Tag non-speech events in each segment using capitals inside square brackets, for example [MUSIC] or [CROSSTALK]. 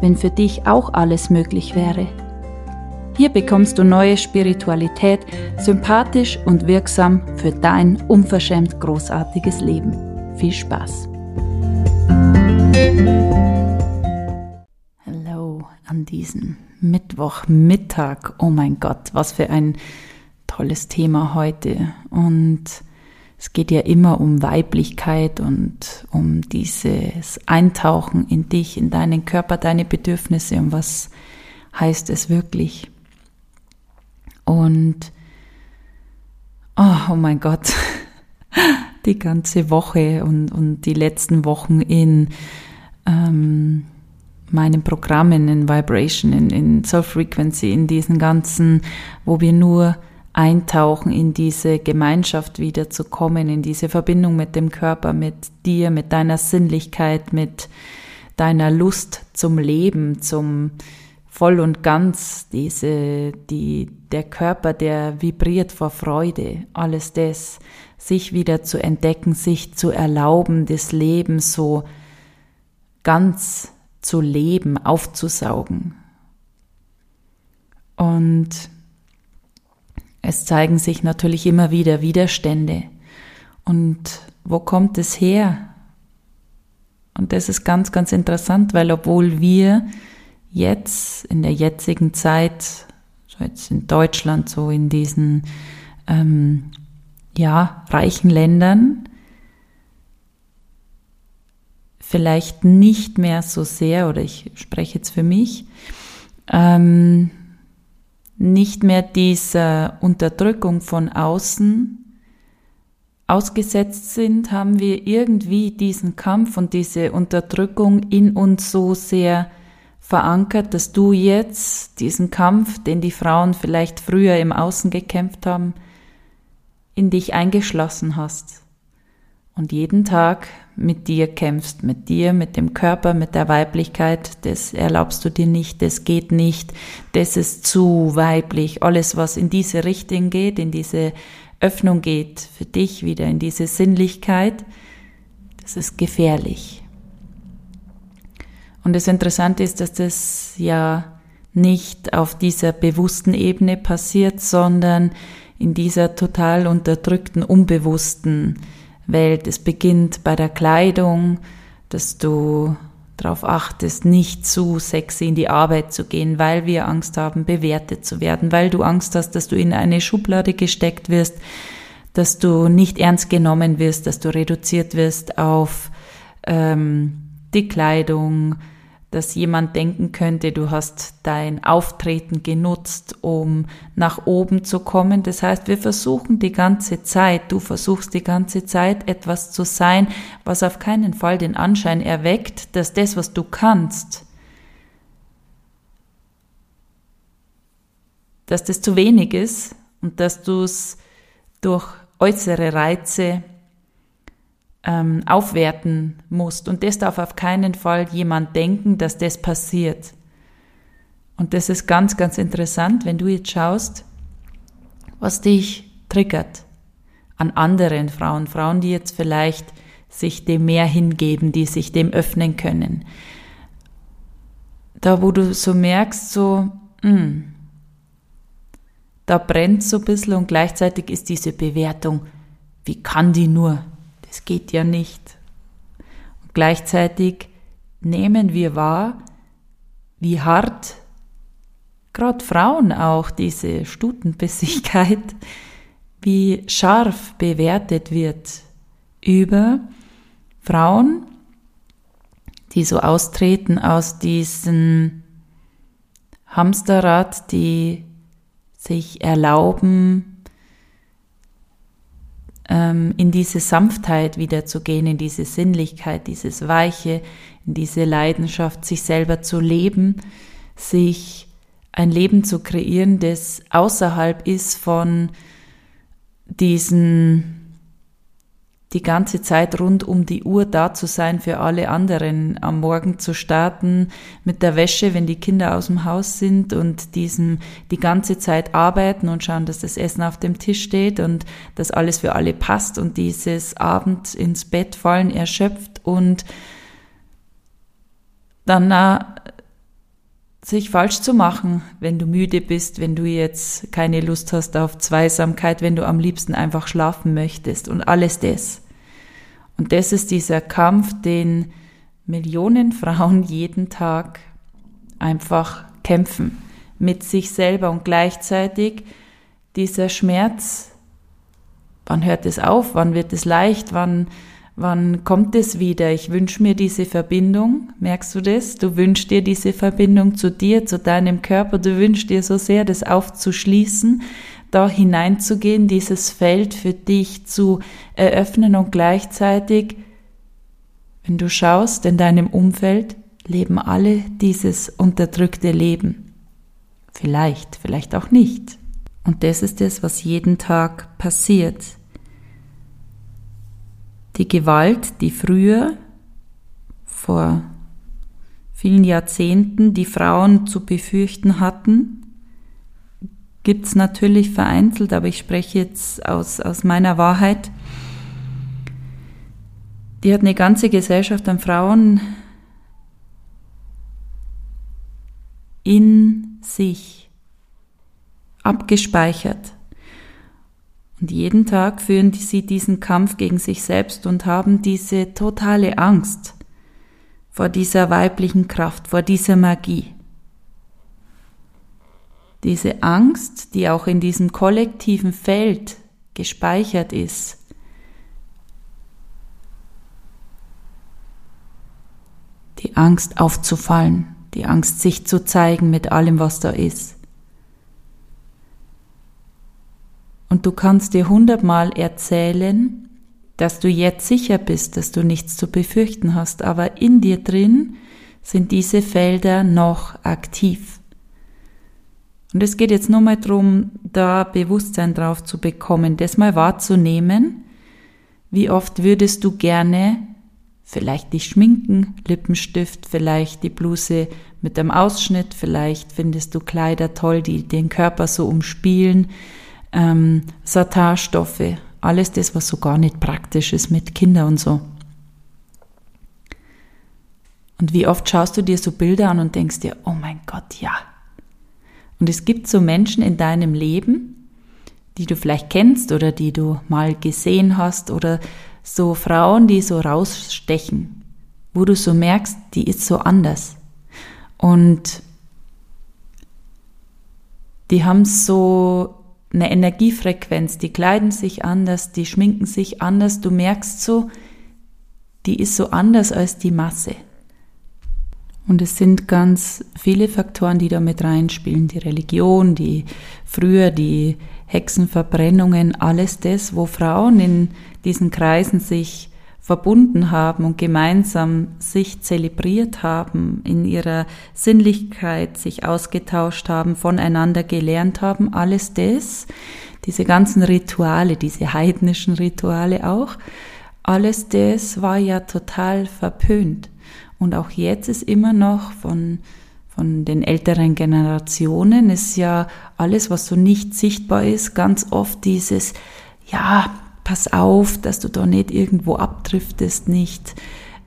wenn für dich auch alles möglich wäre. Hier bekommst du neue Spiritualität, sympathisch und wirksam für dein unverschämt großartiges Leben. Viel Spaß! Hallo an diesem Mittwochmittag. Oh mein Gott, was für ein tolles Thema heute. Und es geht ja immer um Weiblichkeit und um dieses Eintauchen in dich, in deinen Körper, deine Bedürfnisse und was heißt es wirklich. Und oh, oh mein Gott, [LAUGHS] die ganze Woche und, und die letzten Wochen in ähm, meinen Programmen, in Vibration, in, in Soul Frequency, in diesen ganzen, wo wir nur eintauchen in diese Gemeinschaft wieder zu kommen, in diese Verbindung mit dem Körper, mit dir, mit deiner Sinnlichkeit, mit deiner Lust zum Leben, zum voll und ganz, diese, die, der Körper, der vibriert vor Freude, alles das, sich wieder zu entdecken, sich zu erlauben, das Leben so ganz zu leben, aufzusaugen. Und es zeigen sich natürlich immer wieder Widerstände. Und wo kommt es her? Und das ist ganz, ganz interessant, weil obwohl wir jetzt in der jetzigen Zeit, so jetzt in Deutschland, so in diesen ähm, ja, reichen Ländern, vielleicht nicht mehr so sehr, oder ich spreche jetzt für mich, ähm, nicht mehr dieser Unterdrückung von außen ausgesetzt sind, haben wir irgendwie diesen Kampf und diese Unterdrückung in uns so sehr verankert, dass du jetzt diesen Kampf, den die Frauen vielleicht früher im Außen gekämpft haben, in dich eingeschlossen hast. Und jeden Tag mit dir kämpfst, mit dir, mit dem Körper, mit der Weiblichkeit, das erlaubst du dir nicht, das geht nicht, das ist zu weiblich. Alles, was in diese Richtung geht, in diese Öffnung geht, für dich wieder in diese Sinnlichkeit, das ist gefährlich. Und das Interessante ist, dass das ja nicht auf dieser bewussten Ebene passiert, sondern in dieser total unterdrückten, unbewussten Welt. Es beginnt bei der Kleidung, dass du darauf achtest, nicht zu sexy in die Arbeit zu gehen, weil wir Angst haben, bewertet zu werden, weil du Angst hast, dass du in eine Schublade gesteckt wirst, dass du nicht ernst genommen wirst, dass du reduziert wirst auf ähm, die Kleidung, dass jemand denken könnte, du hast dein Auftreten genutzt, um nach oben zu kommen. Das heißt, wir versuchen die ganze Zeit, du versuchst die ganze Zeit etwas zu sein, was auf keinen Fall den Anschein erweckt, dass das, was du kannst, dass das zu wenig ist und dass du es durch äußere Reize ähm, aufwerten musst. Und das darf auf keinen Fall jemand denken, dass das passiert. Und das ist ganz, ganz interessant, wenn du jetzt schaust, was dich triggert an anderen Frauen, Frauen, die jetzt vielleicht sich dem mehr hingeben, die sich dem öffnen können. Da, wo du so merkst, so, mh, hm, da brennt so ein bisschen und gleichzeitig ist diese Bewertung, wie kann die nur? Es geht ja nicht. Und gleichzeitig nehmen wir wahr, wie hart gerade Frauen auch diese Stutenbissigkeit, [LAUGHS] wie scharf bewertet wird über Frauen, die so austreten aus diesem Hamsterrad, die sich erlauben, ähm, in diese Sanftheit wiederzugehen, in diese Sinnlichkeit, dieses Weiche, in diese Leidenschaft, sich selber zu leben, sich ein Leben zu kreieren, das außerhalb ist von diesen die ganze Zeit rund um die Uhr da zu sein für alle anderen, am Morgen zu starten mit der Wäsche, wenn die Kinder aus dem Haus sind und diesem die ganze Zeit arbeiten und schauen, dass das Essen auf dem Tisch steht und dass alles für alle passt und dieses Abend ins Bett fallen erschöpft und dann äh, sich falsch zu machen, wenn du müde bist, wenn du jetzt keine Lust hast auf Zweisamkeit, wenn du am liebsten einfach schlafen möchtest und alles das. Und das ist dieser Kampf, den Millionen Frauen [LAUGHS] jeden Tag einfach kämpfen mit sich selber und gleichzeitig dieser Schmerz, wann hört es auf, wann wird es leicht, wann Wann kommt es wieder? Ich wünsche mir diese Verbindung. Merkst du das? Du wünschst dir diese Verbindung zu dir, zu deinem Körper. Du wünschst dir so sehr, das aufzuschließen, da hineinzugehen, dieses Feld für dich zu eröffnen und gleichzeitig, wenn du schaust, in deinem Umfeld leben alle dieses unterdrückte Leben. Vielleicht, vielleicht auch nicht. Und das ist es, was jeden Tag passiert. Die Gewalt, die früher vor vielen Jahrzehnten die Frauen zu befürchten hatten, gibt es natürlich vereinzelt, aber ich spreche jetzt aus, aus meiner Wahrheit. Die hat eine ganze Gesellschaft an Frauen in sich abgespeichert. Und jeden Tag führen sie diesen Kampf gegen sich selbst und haben diese totale Angst vor dieser weiblichen Kraft, vor dieser Magie. Diese Angst, die auch in diesem kollektiven Feld gespeichert ist, die Angst aufzufallen, die Angst sich zu zeigen mit allem, was da ist. Und du kannst dir hundertmal erzählen, dass du jetzt sicher bist, dass du nichts zu befürchten hast, aber in dir drin sind diese Felder noch aktiv. Und es geht jetzt nur mal darum, da Bewusstsein drauf zu bekommen, das mal wahrzunehmen. Wie oft würdest du gerne vielleicht dich schminken, Lippenstift, vielleicht die Bluse mit einem Ausschnitt, vielleicht findest du Kleider toll, die den Körper so umspielen, ähm, Satinstoffe, alles das, was so gar nicht praktisch ist mit Kindern und so. Und wie oft schaust du dir so Bilder an und denkst dir, oh mein Gott, ja. Und es gibt so Menschen in deinem Leben, die du vielleicht kennst oder die du mal gesehen hast oder so Frauen, die so rausstechen, wo du so merkst, die ist so anders. Und die haben so eine Energiefrequenz, die kleiden sich anders, die schminken sich anders, du merkst so, die ist so anders als die Masse. Und es sind ganz viele Faktoren, die da mit reinspielen. Die Religion, die früher die Hexenverbrennungen, alles das, wo Frauen in diesen Kreisen sich verbunden haben und gemeinsam sich zelebriert haben, in ihrer Sinnlichkeit sich ausgetauscht haben, voneinander gelernt haben, alles das, diese ganzen Rituale, diese heidnischen Rituale auch, alles das war ja total verpönt. Und auch jetzt ist immer noch von, von den älteren Generationen ist ja alles, was so nicht sichtbar ist, ganz oft dieses, ja, pass auf, dass du da nicht irgendwo abdriftest, nicht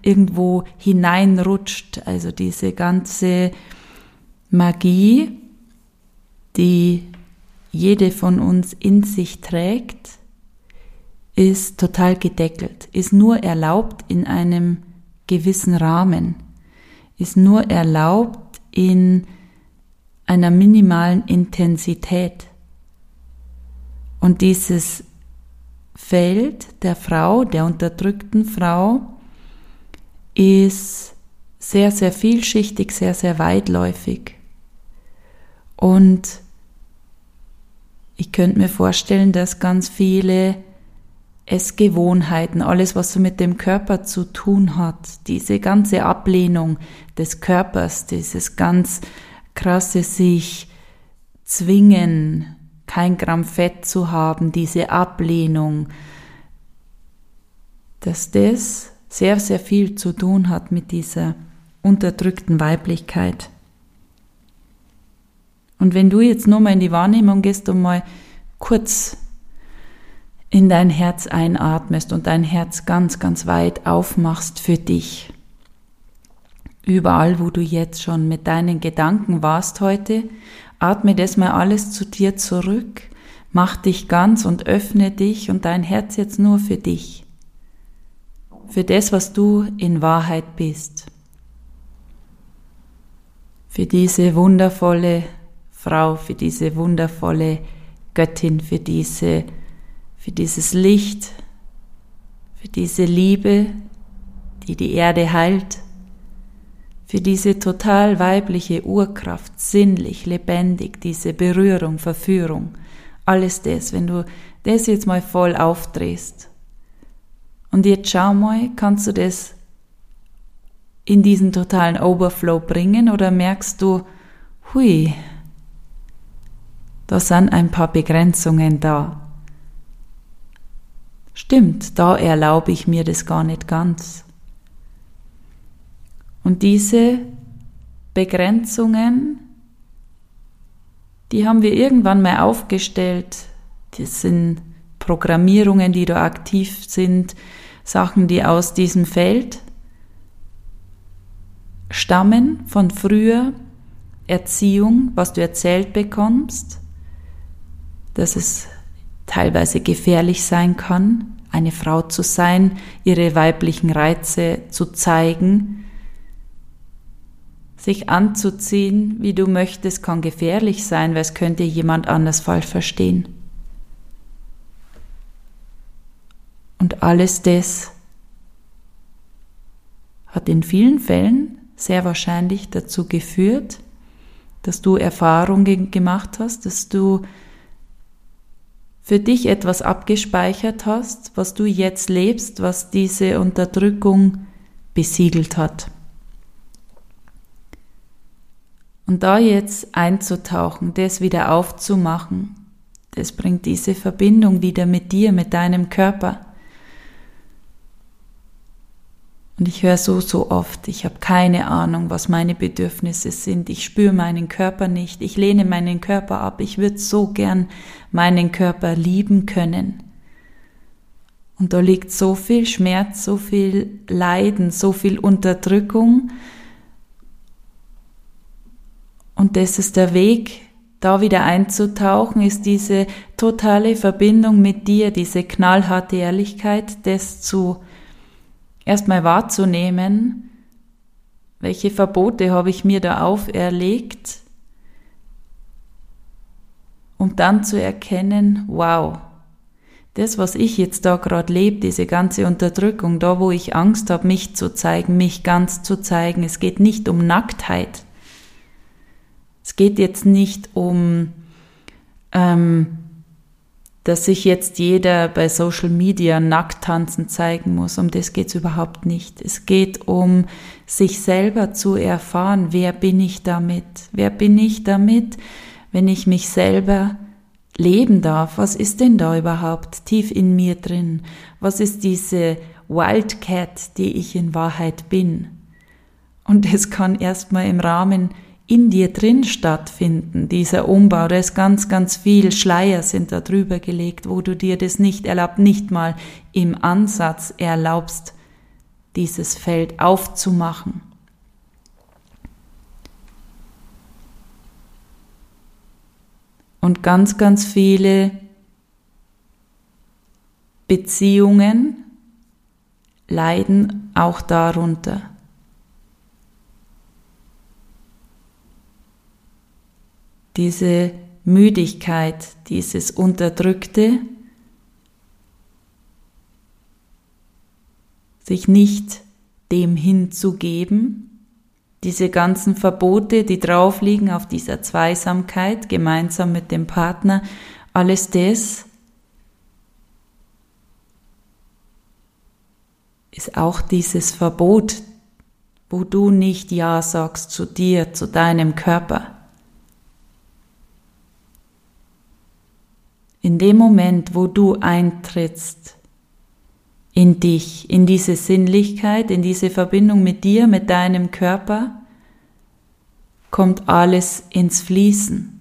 irgendwo hineinrutscht. Also diese ganze Magie, die jede von uns in sich trägt, ist total gedeckelt, ist nur erlaubt in einem gewissen Rahmen, ist nur erlaubt in einer minimalen Intensität. Und dieses Feld der Frau, der unterdrückten Frau, ist sehr, sehr vielschichtig, sehr, sehr weitläufig. Und ich könnte mir vorstellen, dass ganz viele Essgewohnheiten, alles, was so mit dem Körper zu tun hat, diese ganze Ablehnung des Körpers, dieses ganz krasse sich zwingen, kein Gramm Fett zu haben, diese Ablehnung, dass das sehr, sehr viel zu tun hat mit dieser unterdrückten Weiblichkeit. Und wenn du jetzt nur mal in die Wahrnehmung gehst und mal kurz in dein Herz einatmest und dein Herz ganz, ganz weit aufmachst für dich, überall, wo du jetzt schon mit deinen Gedanken warst heute, atme das mal alles zu dir zurück, mach dich ganz und öffne dich und dein Herz jetzt nur für dich, für das, was du in Wahrheit bist, für diese wundervolle Frau, für diese wundervolle Göttin, für diese, für dieses Licht, für diese Liebe, die die Erde heilt, für diese total weibliche Urkraft, sinnlich, lebendig, diese Berührung, Verführung, alles das, wenn du das jetzt mal voll aufdrehst. Und jetzt schau mal, kannst du das in diesen totalen Overflow bringen oder merkst du, hui, da sind ein paar Begrenzungen da. Stimmt, da erlaube ich mir das gar nicht ganz. Und diese Begrenzungen, die haben wir irgendwann mal aufgestellt. Das sind Programmierungen, die da aktiv sind, Sachen, die aus diesem Feld stammen von früher Erziehung, was du erzählt bekommst, dass es teilweise gefährlich sein kann, eine Frau zu sein, ihre weiblichen Reize zu zeigen, sich anzuziehen, wie du möchtest, kann gefährlich sein, weil es könnte jemand anders falsch verstehen. Und alles das hat in vielen Fällen sehr wahrscheinlich dazu geführt, dass du Erfahrungen gemacht hast, dass du für dich etwas abgespeichert hast, was du jetzt lebst, was diese Unterdrückung besiegelt hat. Und da jetzt einzutauchen, das wieder aufzumachen, das bringt diese Verbindung wieder mit dir, mit deinem Körper. Und ich höre so, so oft, ich habe keine Ahnung, was meine Bedürfnisse sind. Ich spüre meinen Körper nicht. Ich lehne meinen Körper ab. Ich würde so gern meinen Körper lieben können. Und da liegt so viel Schmerz, so viel Leiden, so viel Unterdrückung. Und das ist der Weg, da wieder einzutauchen, ist diese totale Verbindung mit dir, diese knallharte Ehrlichkeit, das zu erstmal wahrzunehmen, welche Verbote habe ich mir da auferlegt, um dann zu erkennen, wow, das, was ich jetzt da gerade lebe, diese ganze Unterdrückung, da wo ich Angst habe, mich zu zeigen, mich ganz zu zeigen, es geht nicht um Nacktheit, geht jetzt nicht um, ähm, dass sich jetzt jeder bei Social Media nackt tanzen zeigen muss. Um das geht es überhaupt nicht. Es geht um sich selber zu erfahren, wer bin ich damit? Wer bin ich damit, wenn ich mich selber leben darf? Was ist denn da überhaupt tief in mir drin? Was ist diese Wildcat, die ich in Wahrheit bin? Und es kann erstmal im Rahmen in dir drin stattfinden, dieser Umbau, da ist ganz, ganz viel Schleier sind da drüber gelegt, wo du dir das nicht erlaubt, nicht mal im Ansatz erlaubst, dieses Feld aufzumachen. Und ganz, ganz viele Beziehungen leiden auch darunter. Diese Müdigkeit, dieses Unterdrückte, sich nicht dem hinzugeben, diese ganzen Verbote, die drauf liegen auf dieser Zweisamkeit, gemeinsam mit dem Partner, alles das ist auch dieses Verbot, wo du nicht Ja sagst zu dir, zu deinem Körper. In dem Moment, wo du eintrittst in dich, in diese Sinnlichkeit, in diese Verbindung mit dir, mit deinem Körper, kommt alles ins Fließen.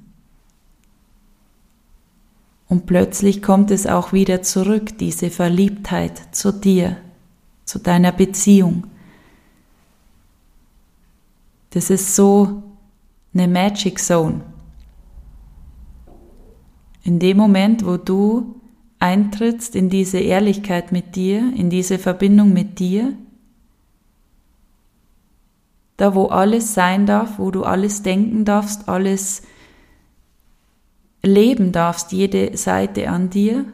Und plötzlich kommt es auch wieder zurück, diese Verliebtheit zu dir, zu deiner Beziehung. Das ist so eine Magic Zone. In dem Moment, wo du eintrittst in diese Ehrlichkeit mit dir, in diese Verbindung mit dir, da wo alles sein darf, wo du alles denken darfst, alles leben darfst, jede Seite an dir,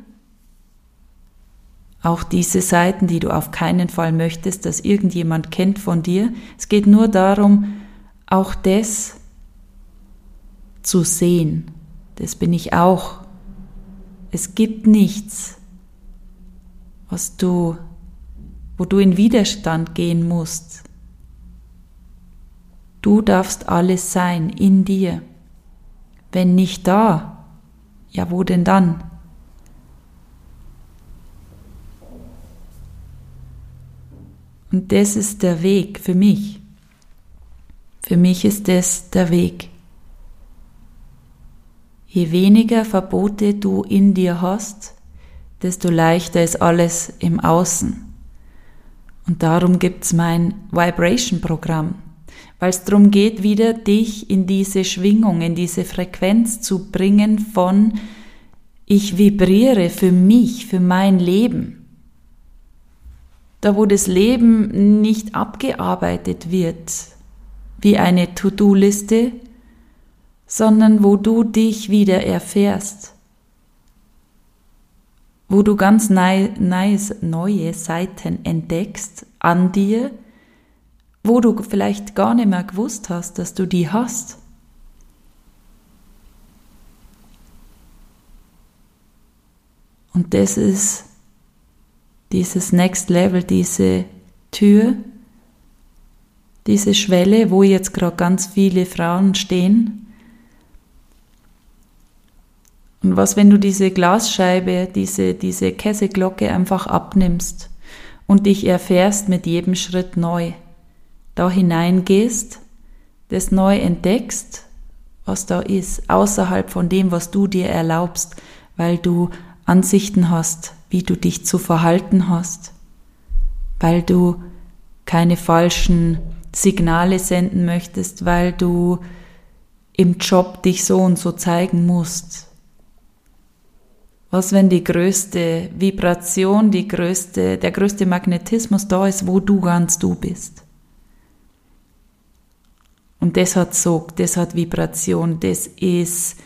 auch diese Seiten, die du auf keinen Fall möchtest, dass irgendjemand kennt von dir. Es geht nur darum, auch das zu sehen. Das bin ich auch. Es gibt nichts, was du, wo du in Widerstand gehen musst. Du darfst alles sein in dir. Wenn nicht da, ja wo denn dann? Und das ist der Weg für mich. Für mich ist das der Weg. Je weniger Verbote du in dir hast, desto leichter ist alles im Außen. Und darum gibt's mein Vibration-Programm, weil es darum geht, wieder dich in diese Schwingung, in diese Frequenz zu bringen von ich vibriere für mich, für mein Leben. Da wo das Leben nicht abgearbeitet wird, wie eine To-Do-Liste, sondern wo du dich wieder erfährst, wo du ganz nice, neue Seiten entdeckst an dir, wo du vielleicht gar nicht mehr gewusst hast, dass du die hast. Und das ist dieses Next Level, diese Tür, diese Schwelle, wo jetzt gerade ganz viele Frauen stehen Und was, wenn du diese Glasscheibe, diese, diese Kesselglocke einfach abnimmst und dich erfährst mit jedem Schritt neu, da hineingehst, das neu entdeckst, was da ist, außerhalb von dem, was du dir erlaubst, weil du Ansichten hast, wie du dich zu verhalten hast, weil du keine falschen Signale senden möchtest, weil du im Job dich so und so zeigen musst, was, wenn die größte Vibration, die größte, der größte Magnetismus da ist, wo du ganz du bist? Und das hat Sog, das hat Vibration, das ist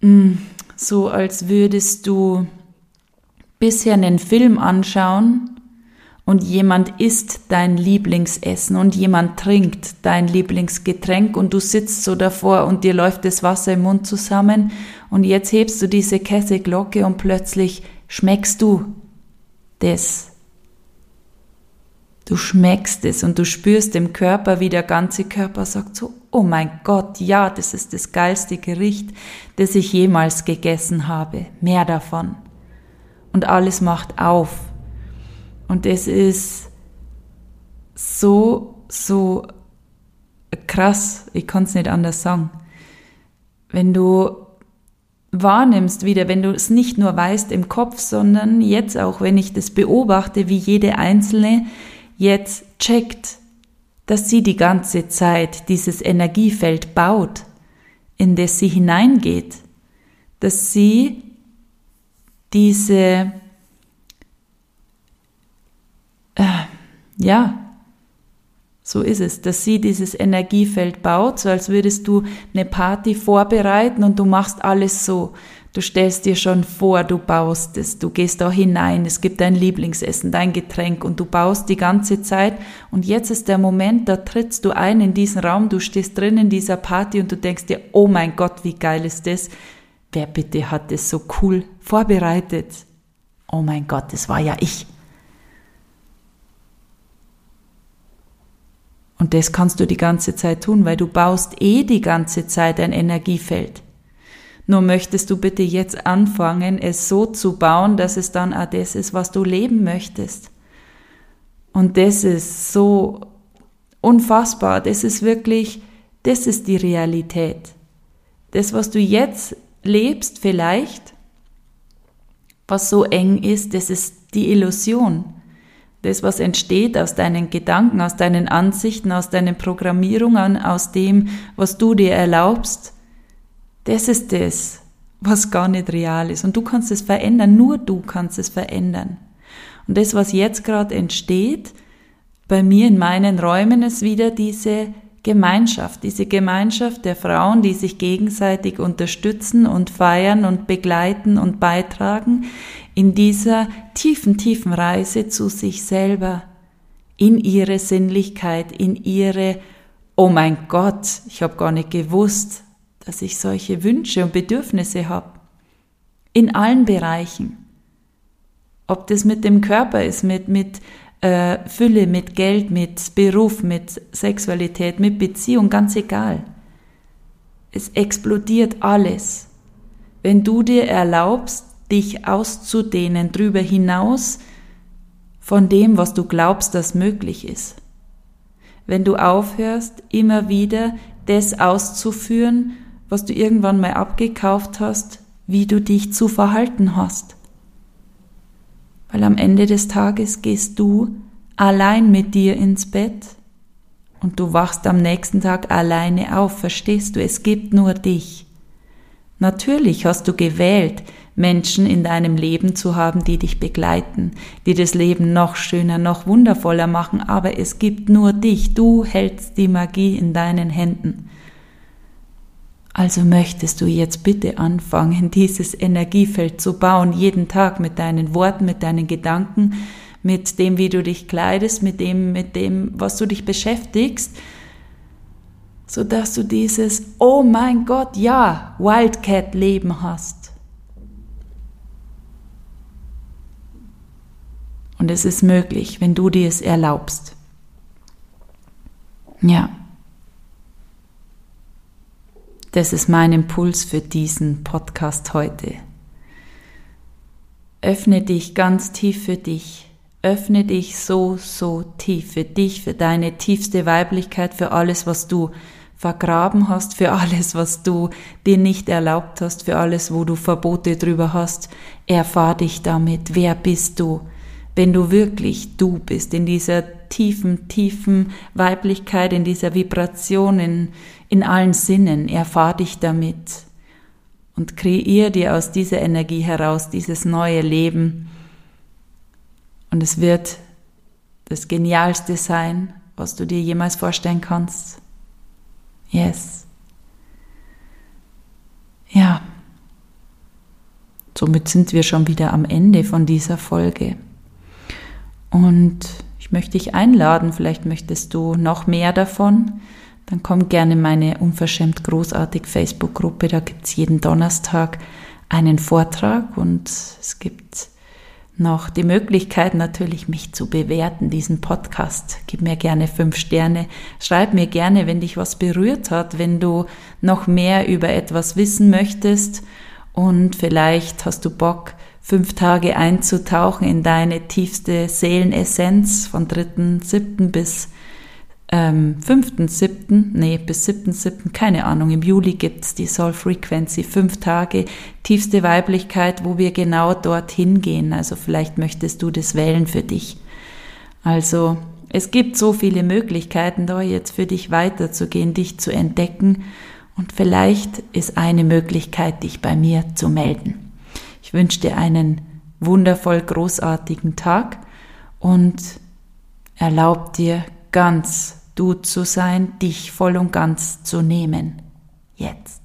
mh, mm, so, als würdest du bisher einen Film anschauen und jemand isst dein Lieblingsessen und jemand trinkt dein Lieblingsgetränk und du sitzt so davor und dir läuft das Wasser im Mund zusammen und jetzt hebst du diese Kesselglocke und plötzlich schmeckst du das. Du schmeckst es und du spürst im Körper, wie der ganze Körper sagt so, oh mein Gott, ja, das ist das geilste Gericht, das ich jemals gegessen habe. Mehr davon. Und alles macht auf und es ist so, so krass, ich kann es nicht anders sagen. Wenn du wahrnimmst wieder, wenn du es nicht nur weißt im Kopf, sondern jetzt auch, wenn ich das beobachte, wie jede Einzelne jetzt checkt, dass sie die ganze Zeit dieses Energiefeld baut, in das sie hineingeht, dass sie diese äh, ja, so ist es, dass sie dieses Energiefeld baut, so als würdest du eine Party vorbereiten und du machst alles so. Du stellst dir schon vor, du baust es, du gehst da hinein, es gibt dein Lieblingsessen, dein Getränk und du baust die ganze Zeit und jetzt ist der Moment, da trittst du ein in diesen Raum, du stehst drin in dieser Party und du denkst dir, oh mein Gott, wie geil ist das? Wer bitte hat das so cool vorbereitet? Oh mein Gott, das war ja ich. Und das kannst du die ganze Zeit tun, weil du baust eh die ganze Zeit ein Energiefeld. Nur möchtest du bitte jetzt anfangen, es so zu bauen, dass es dann auch das ist, was du leben möchtest. Und das ist so unfassbar. Das ist wirklich, das ist die Realität. Das, was du jetzt lebst, vielleicht, was so eng ist, das ist die Illusion. Das, was entsteht aus deinen Gedanken, aus deinen Ansichten, aus deinen Programmierungen, aus dem, was du dir erlaubst, das ist das, was gar nicht real ist. Und du kannst es verändern, nur du kannst es verändern. Und das, was jetzt gerade entsteht, bei mir in meinen Räumen, ist wieder diese Gemeinschaft, diese Gemeinschaft der Frauen, die sich gegenseitig unterstützen und feiern und begleiten und beitragen in dieser tiefen, tiefen Reise zu sich selber, in ihre Sinnlichkeit, in ihre, oh mein Gott, ich habe gar nicht gewusst, dass ich solche Wünsche und Bedürfnisse habe. In allen Bereichen. Ob das mit dem Körper ist, mit, mit äh, Fülle, mit Geld, mit Beruf, mit Sexualität, mit Beziehung, ganz egal. Es explodiert alles. Wenn du dir erlaubst, dich auszudehnen drüber hinaus von dem, was du glaubst, das möglich ist. Wenn du aufhörst, immer wieder das auszuführen, was du irgendwann mal abgekauft hast, wie du dich zu verhalten hast. Weil am Ende des Tages gehst du allein mit dir ins Bett und du wachst am nächsten Tag alleine auf, verstehst du? Es gibt nur dich. Natürlich hast du gewählt, Menschen in deinem Leben zu haben, die dich begleiten, die das Leben noch schöner, noch wundervoller machen, aber es gibt nur dich, du hältst die Magie in deinen Händen. Also möchtest du jetzt bitte anfangen, [LAUGHS] dieses Energiefeld zu bauen, jeden Tag mit deinen Worten, mit deinen Gedanken, mit dem, wie du dich kleidest, mit dem, mit dem, was du dich beschäftigst, so dass du dieses, oh mein Gott, ja, Wildcat-Leben hast. Und es ist möglich, wenn du dir es erlaubst. Ja. Das ist mein Impuls für diesen Podcast heute. Öffne dich ganz tief für dich. Öffne dich so, so tief für dich, für deine tiefste Weiblichkeit, für alles, was du vergraben hast, für alles, was du dir nicht erlaubt hast, für alles, wo du Verbote drüber hast. Erfahr dich damit. Wer bist du? Wenn du wirklich du bist, in dieser tiefen, tiefen Weiblichkeit, in dieser Vibration, in, in allen Sinnen, erfahr dich damit und kreier dir aus dieser Energie heraus dieses neue Leben. Und es wird das Genialste sein, was du dir jemals vorstellen kannst. Yes. Ja. Somit sind wir schon wieder am Ende von dieser Folge. Und ich möchte dich einladen, vielleicht möchtest du noch mehr davon dann komm gerne in meine unverschämt großartig Facebook-Gruppe. Da gibt's jeden Donnerstag einen Vortrag und es gibt noch die Möglichkeit natürlich, mich zu bewerten, diesen Podcast. Gib mir gerne fünf Sterne. Schreib mir gerne, wenn dich was berührt hat, wenn du noch mehr über etwas wissen möchtest und vielleicht hast du Bock, fünf Tage einzutauchen in deine tiefste Seelenessenz von 3.7. bis ähm, 5.7., nee, bis 7.7., keine Ahnung, im Juli gibt's die Soul Frequency, fünf Tage, tiefste Weiblichkeit, wo wir genau dorthin gehen. Also vielleicht möchtest du das wählen für dich. Also es gibt so viele Möglichkeiten, da jetzt für dich weiterzugehen, dich zu entdecken. Und vielleicht ist eine Möglichkeit, dich bei mir zu melden. Ich wünsche dir einen wundervoll großartigen Tag und erlaub dir ganz du zu sein, dich voll und ganz zu nehmen. Jetzt.